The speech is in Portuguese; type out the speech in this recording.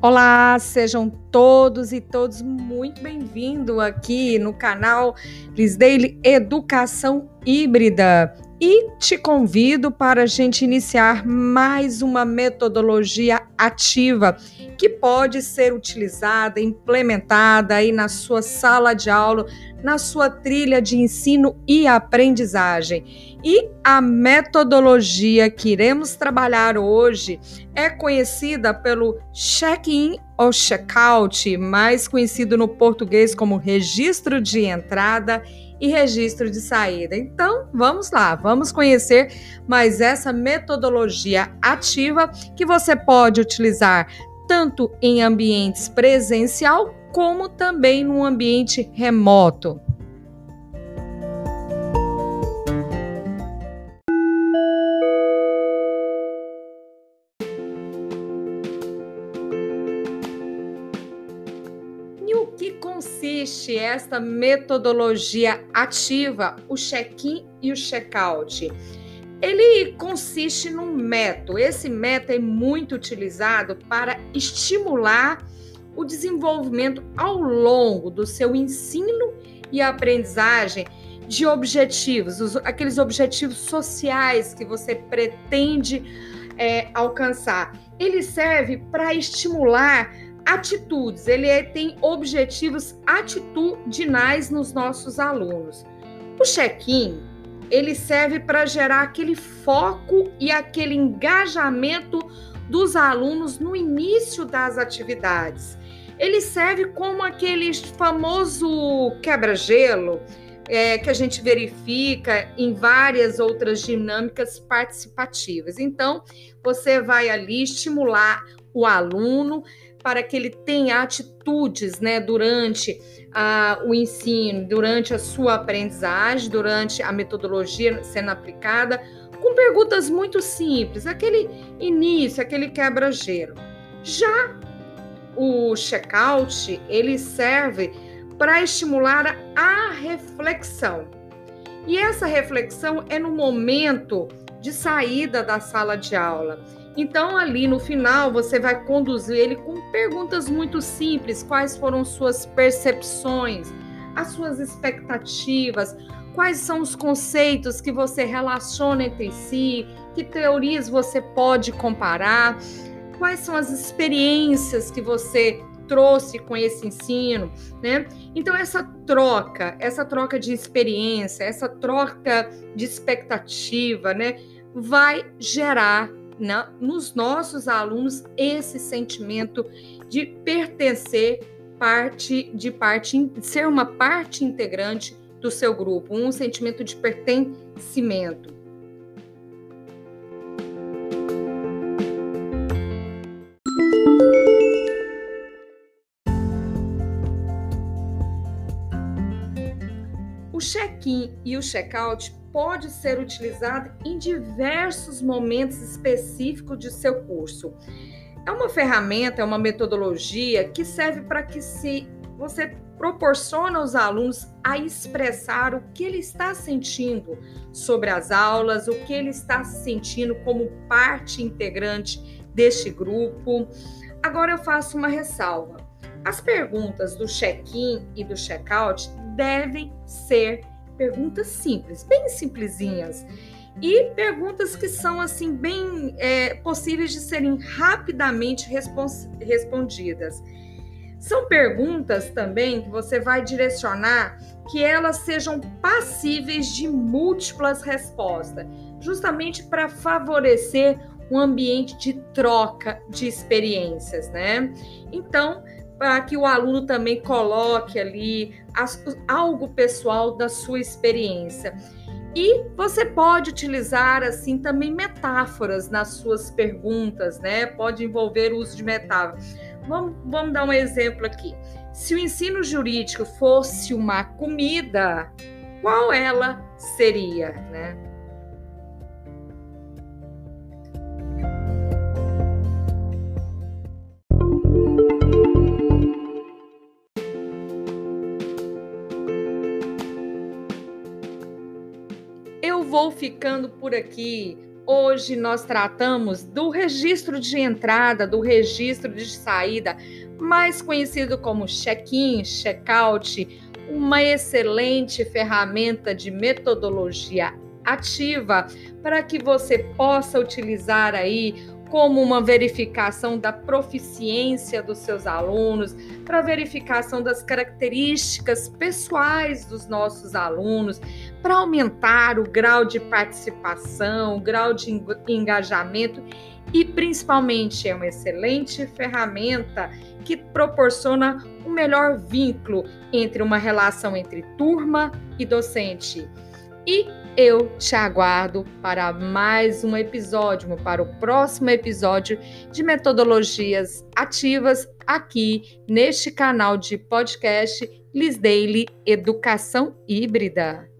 Olá, sejam todos e todos muito bem-vindos aqui no canal Lisdale Educação Híbrida e te convido para a gente iniciar mais uma metodologia ativa que pode ser utilizada, implementada aí na sua sala de aula, na sua trilha de ensino e aprendizagem. E a metodologia que iremos trabalhar hoje é conhecida pelo check-in ou check-out, mais conhecido no português como registro de entrada e registro de saída. Então, vamos lá, vamos conhecer mais essa metodologia ativa que você pode utilizar tanto em ambientes presencial como também no ambiente remoto. E o que consiste esta metodologia ativa, o check-in e o check-out? Ele consiste num método. Esse método é muito utilizado para estimular o desenvolvimento ao longo do seu ensino e aprendizagem de objetivos, os, aqueles objetivos sociais que você pretende é, alcançar. Ele serve para estimular atitudes, ele é, tem objetivos atitudinais nos nossos alunos. O check-in, ele serve para gerar aquele foco e aquele engajamento dos alunos no início das atividades ele serve como aquele famoso quebra-gelo é, que a gente verifica em várias outras dinâmicas participativas. Então, você vai ali estimular o aluno para que ele tenha atitudes né, durante a, o ensino, durante a sua aprendizagem, durante a metodologia sendo aplicada, com perguntas muito simples, aquele início, aquele quebra-gelo. Já o check-out ele serve para estimular a reflexão. E essa reflexão é no momento de saída da sala de aula. Então, ali no final, você vai conduzir ele com perguntas muito simples: quais foram suas percepções, as suas expectativas, quais são os conceitos que você relaciona entre si, que teorias você pode comparar? Quais são as experiências que você trouxe com esse ensino, né? Então essa troca, essa troca de experiência, essa troca de expectativa, né, vai gerar na, nos nossos alunos esse sentimento de pertencer parte de parte ser uma parte integrante do seu grupo, um sentimento de pertencimento. O check-in e o check-out pode ser utilizado em diversos momentos específicos de seu curso. É uma ferramenta, é uma metodologia que serve para que se você proporciona aos alunos a expressar o que ele está sentindo sobre as aulas, o que ele está sentindo como parte integrante deste grupo. Agora eu faço uma ressalva. As perguntas do check-in e do check-out devem ser perguntas simples, bem simplesinhas. E perguntas que são assim bem é, possíveis de serem rapidamente respondidas. São perguntas também que você vai direcionar que elas sejam passíveis de múltiplas respostas, justamente para favorecer um ambiente de troca de experiências, né? Então, para que o aluno também coloque ali as, algo pessoal da sua experiência. E você pode utilizar assim também metáforas nas suas perguntas, né? Pode envolver o uso de metáforas. Vamos, vamos dar um exemplo aqui. Se o ensino jurídico fosse uma comida, qual ela seria, né? Vou ficando por aqui. Hoje nós tratamos do registro de entrada, do registro de saída, mais conhecido como check-in, check-out, uma excelente ferramenta de metodologia ativa para que você possa utilizar aí como uma verificação da proficiência dos seus alunos, para verificação das características pessoais dos nossos alunos, para aumentar o grau de participação, o grau de engajamento e principalmente é uma excelente ferramenta que proporciona um melhor vínculo entre uma relação entre turma e docente. E eu te aguardo para mais um episódio, para o próximo episódio de metodologias ativas aqui neste canal de podcast Liz Daily Educação Híbrida.